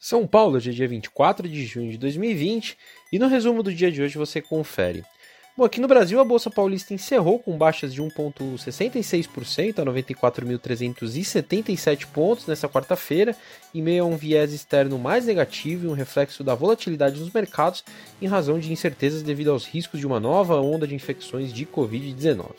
São Paulo, hoje é dia 24 de junho de 2020 e no resumo do dia de hoje você confere. Bom, aqui no Brasil a Bolsa Paulista encerrou com baixas de 1,66% a 94.377 pontos nessa quarta-feira, em meio a um viés externo mais negativo e um reflexo da volatilidade nos mercados em razão de incertezas devido aos riscos de uma nova onda de infecções de Covid-19.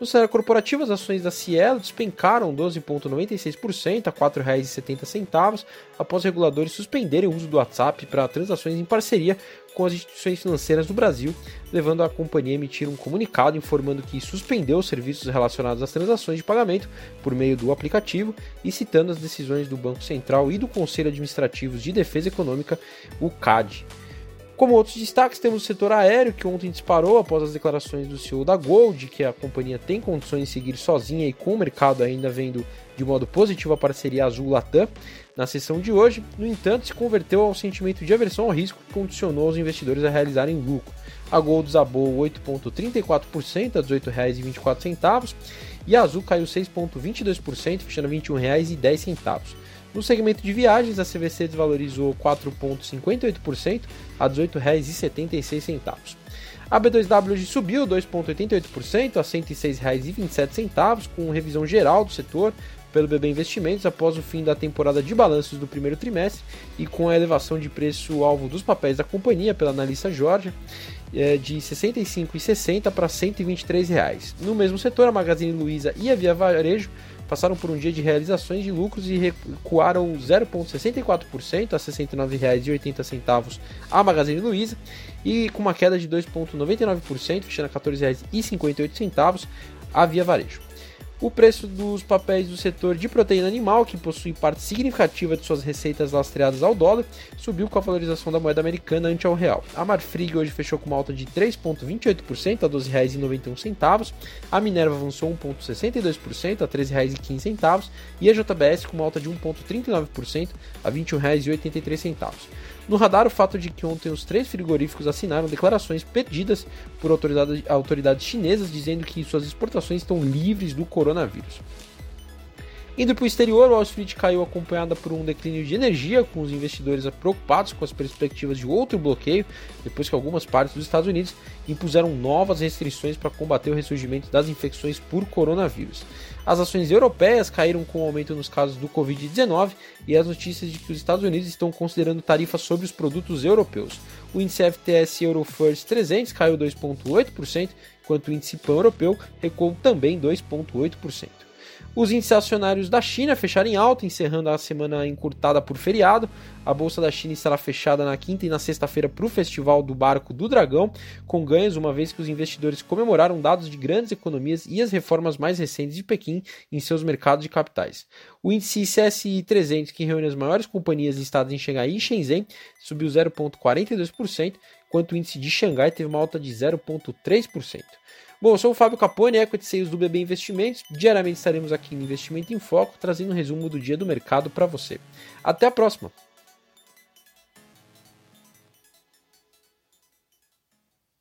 No cenário corporativo, as ações da Cielo despencaram 12,96% a R$ 4,70 após reguladores suspenderem o uso do WhatsApp para transações em parceria com as instituições financeiras do Brasil, levando a companhia a emitir um comunicado informando que suspendeu os serviços relacionados às transações de pagamento por meio do aplicativo e citando as decisões do Banco Central e do Conselho Administrativo de Defesa Econômica, o CAD. Como outros destaques, temos o setor aéreo, que ontem disparou após as declarações do CEO da Gold, que a companhia tem condições de seguir sozinha e com o mercado ainda vendo de modo positivo a parceria Azul-Latam. Na sessão de hoje, no entanto, se converteu ao sentimento de aversão ao risco que condicionou os investidores a realizarem lucro. A Gold desabou 8,34% a R$ 18,24 e a Azul caiu 6,22%, fechando R$ 21,10. No segmento de viagens, a CVC desvalorizou 4,58% a R$ 18,76. A B2W hoje subiu 2,88% a R$ 106,27, com revisão geral do setor pelo BB Investimentos após o fim da temporada de balanços do primeiro trimestre e com a elevação de preço-alvo dos papéis da companhia pela analista Jorge é, de R$ 65,60 para 123 reais. No mesmo setor, a Magazine Luiza e a Via Varejo passaram por um dia de realizações de lucros e recuaram 0,64% a R$ 69,80 a Magazine Luiza e com uma queda de 2,99%, fechando a R$ 14,58 a Via Varejo. O preço dos papéis do setor de proteína animal, que possui parte significativa de suas receitas lastreadas ao dólar, subiu com a valorização da moeda americana ante ao real. A Marfrig hoje fechou com uma alta de 3,28% a R$ 12,91. A Minerva avançou 1,62% a R$ 13,15 e a JBS com uma alta de 1,39% a R$ 21,83. No radar, o fato de que ontem os três frigoríficos assinaram declarações pedidas por autoridades, autoridades chinesas dizendo que suas exportações estão livres do coronavírus. Indo para o exterior, Wall Street caiu acompanhada por um declínio de energia, com os investidores preocupados com as perspectivas de outro bloqueio, depois que algumas partes dos Estados Unidos impuseram novas restrições para combater o ressurgimento das infecções por coronavírus. As ações europeias caíram com o aumento nos casos do Covid-19 e as notícias de que os Estados Unidos estão considerando tarifas sobre os produtos europeus. O índice FTSE Eurofirst 300 caiu 2,8%, enquanto o índice pan-europeu recuou também 2,8%. Os índices acionários da China fecharam em alta, encerrando a semana encurtada por feriado. A bolsa da China estará fechada na quinta e na sexta-feira para o Festival do Barco do Dragão, com ganhos, uma vez que os investidores comemoraram dados de grandes economias e as reformas mais recentes de Pequim em seus mercados de capitais. O índice CSI 300, que reúne as maiores companhias listadas em Xangai e Shenzhen, subiu 0,42%, enquanto o índice de Xangai teve uma alta de 0,3%. Bom, eu sou o Fábio Capone, Equity Sales do BB Investimentos. Diariamente estaremos aqui no Investimento em Foco, trazendo um resumo do dia do mercado para você. Até a próxima!